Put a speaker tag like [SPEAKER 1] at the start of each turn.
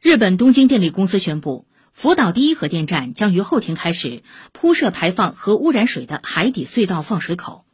[SPEAKER 1] 日本东京电力公司宣布福岛第一核电站将于后天开始铺设排放核污染水的海底隧道放水口。